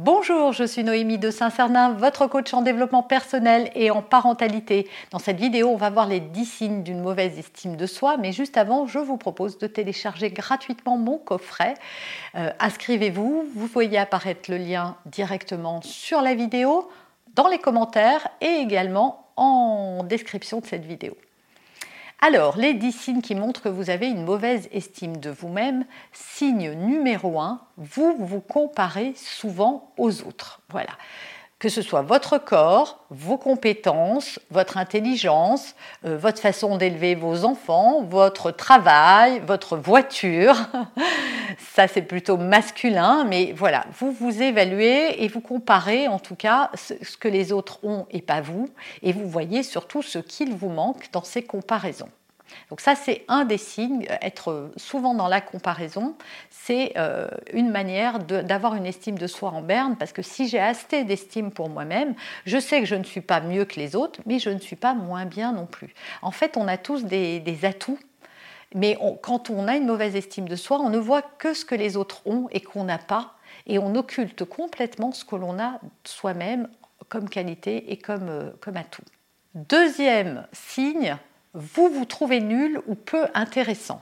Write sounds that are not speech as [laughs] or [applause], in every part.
Bonjour, je suis Noémie de Saint-Cernin, votre coach en développement personnel et en parentalité. Dans cette vidéo, on va voir les 10 signes d'une mauvaise estime de soi, mais juste avant, je vous propose de télécharger gratuitement mon coffret. Euh, inscrivez-vous, vous voyez apparaître le lien directement sur la vidéo, dans les commentaires et également en description de cette vidéo. Alors, les 10 signes qui montrent que vous avez une mauvaise estime de vous-même. Signe numéro 1, vous vous comparez souvent aux autres. Voilà que ce soit votre corps, vos compétences, votre intelligence, euh, votre façon d'élever vos enfants, votre travail, votre voiture. [laughs] Ça, c'est plutôt masculin, mais voilà, vous vous évaluez et vous comparez en tout cas ce que les autres ont et pas vous, et vous voyez surtout ce qu'il vous manque dans ces comparaisons. Donc ça, c'est un des signes. Être souvent dans la comparaison, c'est euh, une manière d'avoir une estime de soi en berne, parce que si j'ai assez d'estime pour moi-même, je sais que je ne suis pas mieux que les autres, mais je ne suis pas moins bien non plus. En fait, on a tous des, atouts mais quand on a une mauvaise estime de soi, on ne voit que ce que les autres ont et qu'on n'a pas, et on occulte complètement ce que l'on a soi-même comme qualité et comme, euh, comme atout. Deuxième signe, vous vous trouvez nul ou peu intéressant.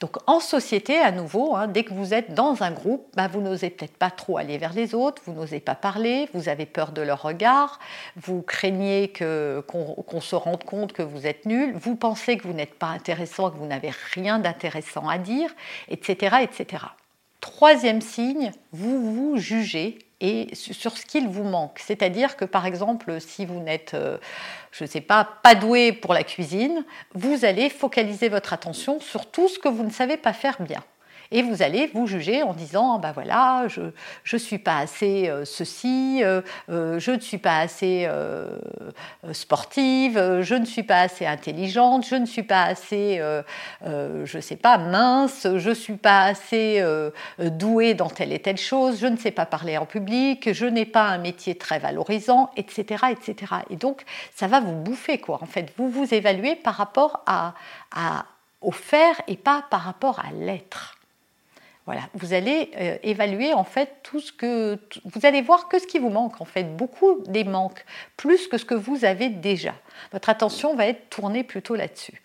Donc en société, à nouveau, hein, dès que vous êtes dans un groupe, bah, vous n'osez peut-être pas trop aller vers les autres, vous n'osez pas parler, vous avez peur de leur regard, vous craignez qu'on se rende compte que vous êtes nul, vous pensez que vous n'êtes pas intéressant, que vous n'avez rien d'intéressant à dire, etc., etc. Troisième signe, vous vous jugez et sur ce qu'il vous manque. C'est-à-dire que par exemple, si vous n'êtes, euh, je ne sais pas, pas doué pour la cuisine, vous allez focaliser votre attention sur tout ce que vous ne savez pas faire bien et vous allez vous juger en disant ben voilà je ne suis pas assez euh, ceci euh, euh, je ne suis pas assez sportive je ne suis pas assez intelligente je ne suis pas assez je sais pas mince je ne suis pas assez douée dans telle et telle chose je ne sais pas parler en public je n'ai pas un métier très valorisant etc etc et donc ça va vous bouffer quoi en fait vous vous évaluez par rapport à, à au faire et pas par rapport à l'être. Voilà, vous allez euh, évaluer en fait tout ce que vous allez voir que ce qui vous manque en fait, beaucoup des manques, plus que ce que vous avez déjà. Votre attention va être tournée plutôt là-dessus.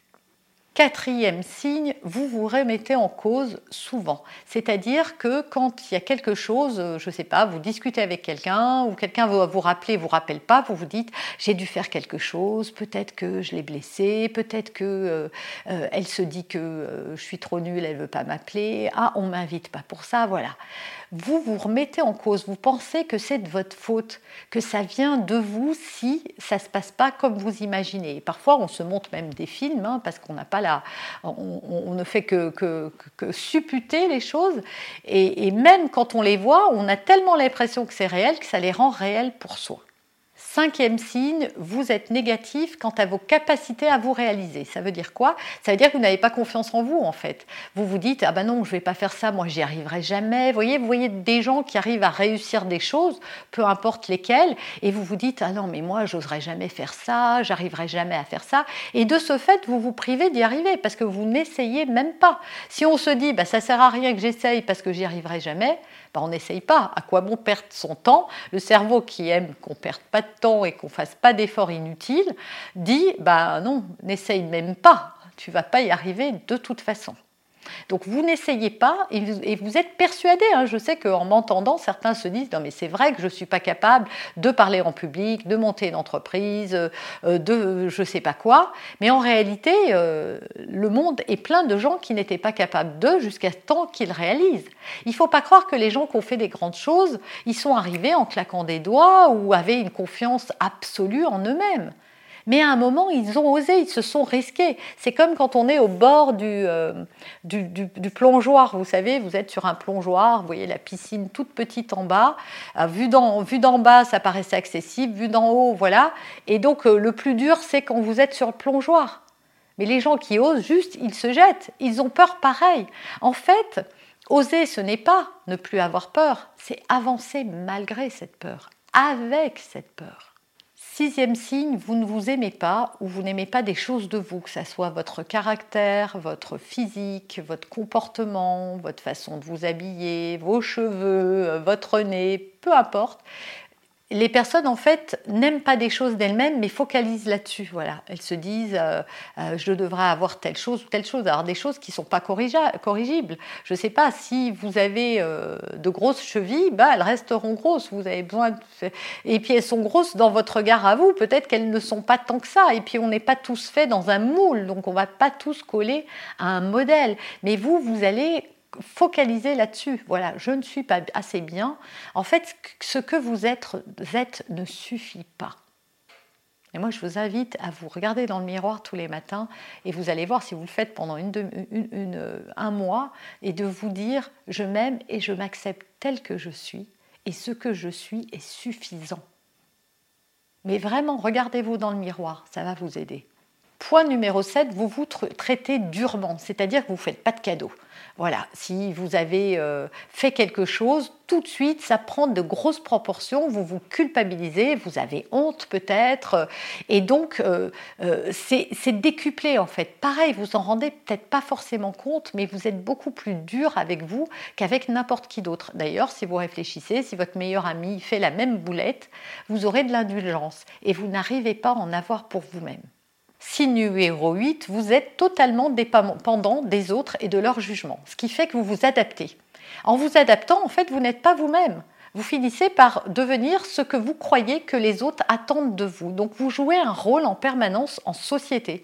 Quatrième signe, vous vous remettez en cause souvent. C'est-à-dire que quand il y a quelque chose, euh, je ne sais pas, vous discutez avec quelqu'un ou quelqu'un va vous rappeler, vous rappelle pas, vous vous dites j'ai dû faire quelque chose, peut-être que je l'ai blessée, peut-être que euh, euh, elle se dit que je suis trop nulle, elle veut pas m'appeler, ah on m'invite pas pour ça, voilà vous vous remettez en cause, vous pensez que c'est de votre faute, que ça vient de vous si ça ne se passe pas comme vous imaginez. parfois, on se montre même des films, hein, parce qu'on n'a pas la, on, ne fait que, que, supputer les choses, et, et même quand on les voit, on a tellement l'impression que c'est réel que ça les rend réels pour soi. Cinquième signe, vous êtes négatif quant à vos capacités à vous réaliser. Ça veut dire quoi? Ça veut dire que vous n'avez pas confiance en vous en fait. Vous vous dites ah ben non, je vais pas faire ça, moi j'y arriverai jamais. Vous voyez, vous voyez des gens qui arrivent à réussir des choses, peu importe lesquelles, et vous vous dites ah non mais moi j'oserais jamais faire ça, j'arriverai jamais à faire ça. Et de ce fait, vous vous privez d'y arriver parce que vous n'essayez même pas. Si on se dit bah ça sert à rien que j'essaye parce que j'y arriverai jamais, bah, on n'essaye pas. À quoi bon perdre son temps? Le cerveau qui aime qu'on perde pas de temps et qu'on fasse pas d'efforts inutiles dit bah non, n'essaye même pas. Tu vas pas y arriver de toute façon. Donc vous n'essayez pas et vous, êtes persuadé. Hein. je sais qu'en m'entendant, certains se disent non mais c'est vrai que je suis pas capable de parler en public, de monter une entreprise, euh, de je sais pas quoi. Mais en réalité, euh, le monde est plein de gens qui n'étaient pas capables de jusqu'à temps qu'ils réalisent. Il faut pas croire que les gens qui ont fait des grandes choses, ils sont arrivés en claquant des doigts ou avaient une confiance absolue en eux-mêmes. Mais à un moment, ils ont osé, ils se sont risqués. C'est comme quand on est au bord euh, du, du, plongeoir. Vous savez, vous êtes sur un plongeoir, vous voyez la piscine toute petite en bas. Euh, vu d'en bas, ça paraissait accessible. Vu d'en haut, voilà. Et donc, euh, le plus dur, c'est quand vous êtes sur le plongeoir. Mais les gens qui osent, juste, ils se jettent. Ils ont peur pareil. En fait, oser, ce n'est pas ne plus avoir peur, c'est avancer malgré cette peur, avec cette peur. Sixième signe, vous ne vous aimez pas ou vous n'aimez pas des choses de vous, que ce soit votre caractère, votre physique, votre comportement, votre façon de vous habiller, vos cheveux, votre nez, peu importe les personnes, en fait, n'aiment pas des choses d'elles-mêmes, mais focalisent là-dessus. Voilà. Elles se disent, euh, euh, je devrais avoir telle chose ou telle chose. Alors, des choses qui ne sont pas corrigibles. Je ne sais pas, si vous avez euh, de grosses chevilles, bah, elles resteront grosses. Vous avez besoin Et puis, elles sont grosses dans votre regard à vous. Peut-être qu'elles ne sont pas tant que ça. Et puis, on n'est pas tous faits dans un moule. Donc, on va pas tous coller à un modèle. Mais vous, vous allez focaliser là-dessus. Voilà, je ne suis pas assez bien. En fait, ce que vous êtes, ne suffit pas. Et moi, je vous invite à vous regarder dans le miroir tous les matins et vous allez voir si vous le faites pendant un mois et de vous dire je m'aime et je m'accepte tel que je suis et ce que je suis est suffisant. Mais vraiment, regardez-vous dans le miroir, ça va vous aider. Point numéro 7, vous vous traitez durement, c'est-à-dire que vous ne faites pas de cadeaux. Voilà, si vous avez euh, fait quelque chose, tout de suite, ça prend de grosses proportions, vous vous culpabilisez, vous avez honte peut-être, euh, et donc euh, c'est décuplé en fait. Pareil, vous en rendez peut-être pas forcément compte, mais vous êtes beaucoup plus dur avec vous qu'avec n'importe qui d'autre. D'ailleurs, si vous réfléchissez, si votre meilleur ami fait la même boulette, vous aurez de l'indulgence et vous n'arrivez pas à en avoir pour vous-même. Signe numéro 8, vous êtes totalement dépendant des autres et de leur jugement, ce qui fait que vous vous adaptez. En vous adaptant, en fait, vous n'êtes pas vous-même. Vous finissez par devenir ce que vous croyez que les autres attendent de vous. Donc vous jouez un rôle en permanence en société.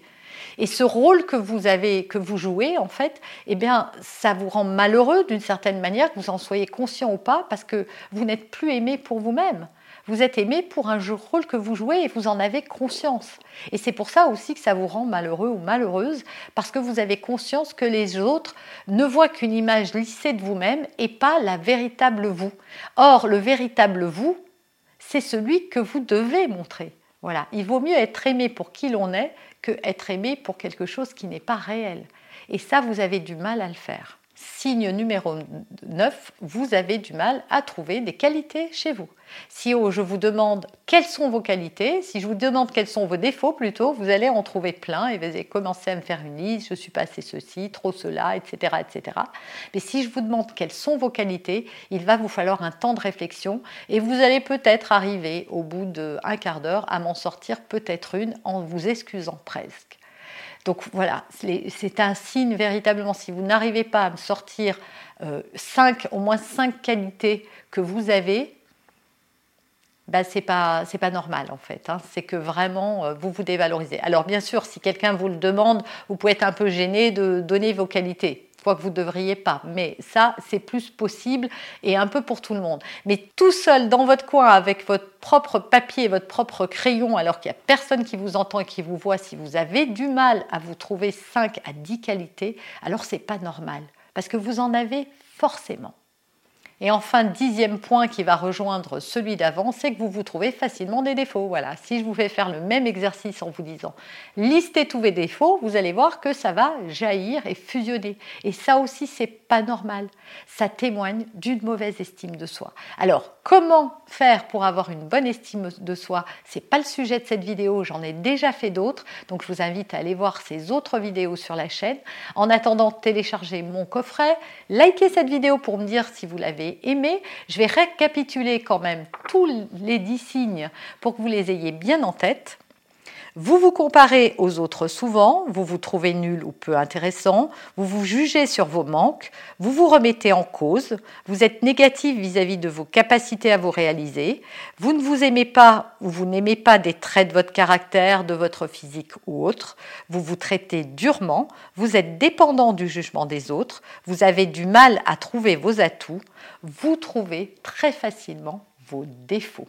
Et ce rôle que vous avez, que vous jouez, en fait, eh bien, ça vous rend malheureux d'une certaine manière, que vous en soyez conscient ou pas, parce que vous n'êtes plus aimé pour vous-même. Vous êtes aimé pour un rôle que vous jouez et vous en avez conscience. Et c'est pour ça aussi que ça vous rend malheureux ou malheureuse, parce que vous avez conscience que les autres ne voient qu'une image lissée de vous-même et pas la véritable vous. Or, le véritable vous, c'est celui que vous devez montrer. Voilà, il vaut mieux être aimé pour qui l'on est que être aimé pour quelque chose qui n'est pas réel. Et ça, vous avez du mal à le faire. Signe numéro 9, vous avez du mal à trouver des qualités chez vous. Si oh, je vous demande quelles sont vos qualités, si je vous demande quels sont vos défauts plutôt, vous allez en trouver plein et vous allez commencer à me faire une liste, je suis pas assez ceci, trop cela, etc., etc. Mais si je vous demande quelles sont vos qualités, il va vous falloir un temps de réflexion et vous allez peut-être arriver au bout d'un quart d'heure à m'en sortir peut-être une en vous excusant presque. Donc voilà, c'est un signe véritablement, si vous n'arrivez pas à me sortir euh, au moins cinq qualités que vous avez, ben, c'est pas c'est pas normal en fait. Hein. C'est que vraiment euh, vous vous dévalorisez. Alors bien sûr, si quelqu'un vous le demande, vous pouvez être un peu gêné de donner vos qualités que vous ne devriez pas. Mais ça, c'est plus possible et un peu pour tout le monde. Mais tout seul dans votre coin avec votre propre papier, votre propre crayon, alors qu'il n'y a personne qui vous entend et qui vous voit, si vous avez du mal à vous trouver 5 à 10 qualités, alors c'est pas normal. Parce que vous en avez forcément. Et enfin, dixième point qui va rejoindre celui d'avant, c'est que vous vous trouvez facilement des défauts. Voilà, si je vous fais faire le même exercice en vous disant listez tous vos défauts, vous allez voir que ça va jaillir et fusionner. Et ça aussi, c'est pas normal. Ça témoigne d'une mauvaise estime de soi. Alors, comment faire pour avoir une bonne estime de soi? C'est pas le sujet de cette vidéo, j'en ai déjà fait d'autres, donc je vous invite à aller voir ces autres vidéos sur la chaîne. En attendant, téléchargez mon coffret, likez cette vidéo pour me dire si vous l'avez aimé. Je vais récapituler quand même tous les 10 signes pour que vous les ayez bien en tête. Vous vous comparez aux autres souvent, vous vous trouvez nul ou peu intéressant, vous vous jugez sur vos manques, vous vous remettez en cause, vous êtes négatif vis-à-vis de vos capacités à vous réaliser, vous ne vous aimez pas ou vous n'aimez pas des traits de votre caractère, de votre physique ou autre, vous vous traitez durement, vous êtes dépendant du jugement des autres, vous avez du mal à trouver vos atouts, vous trouvez très facilement vos défauts.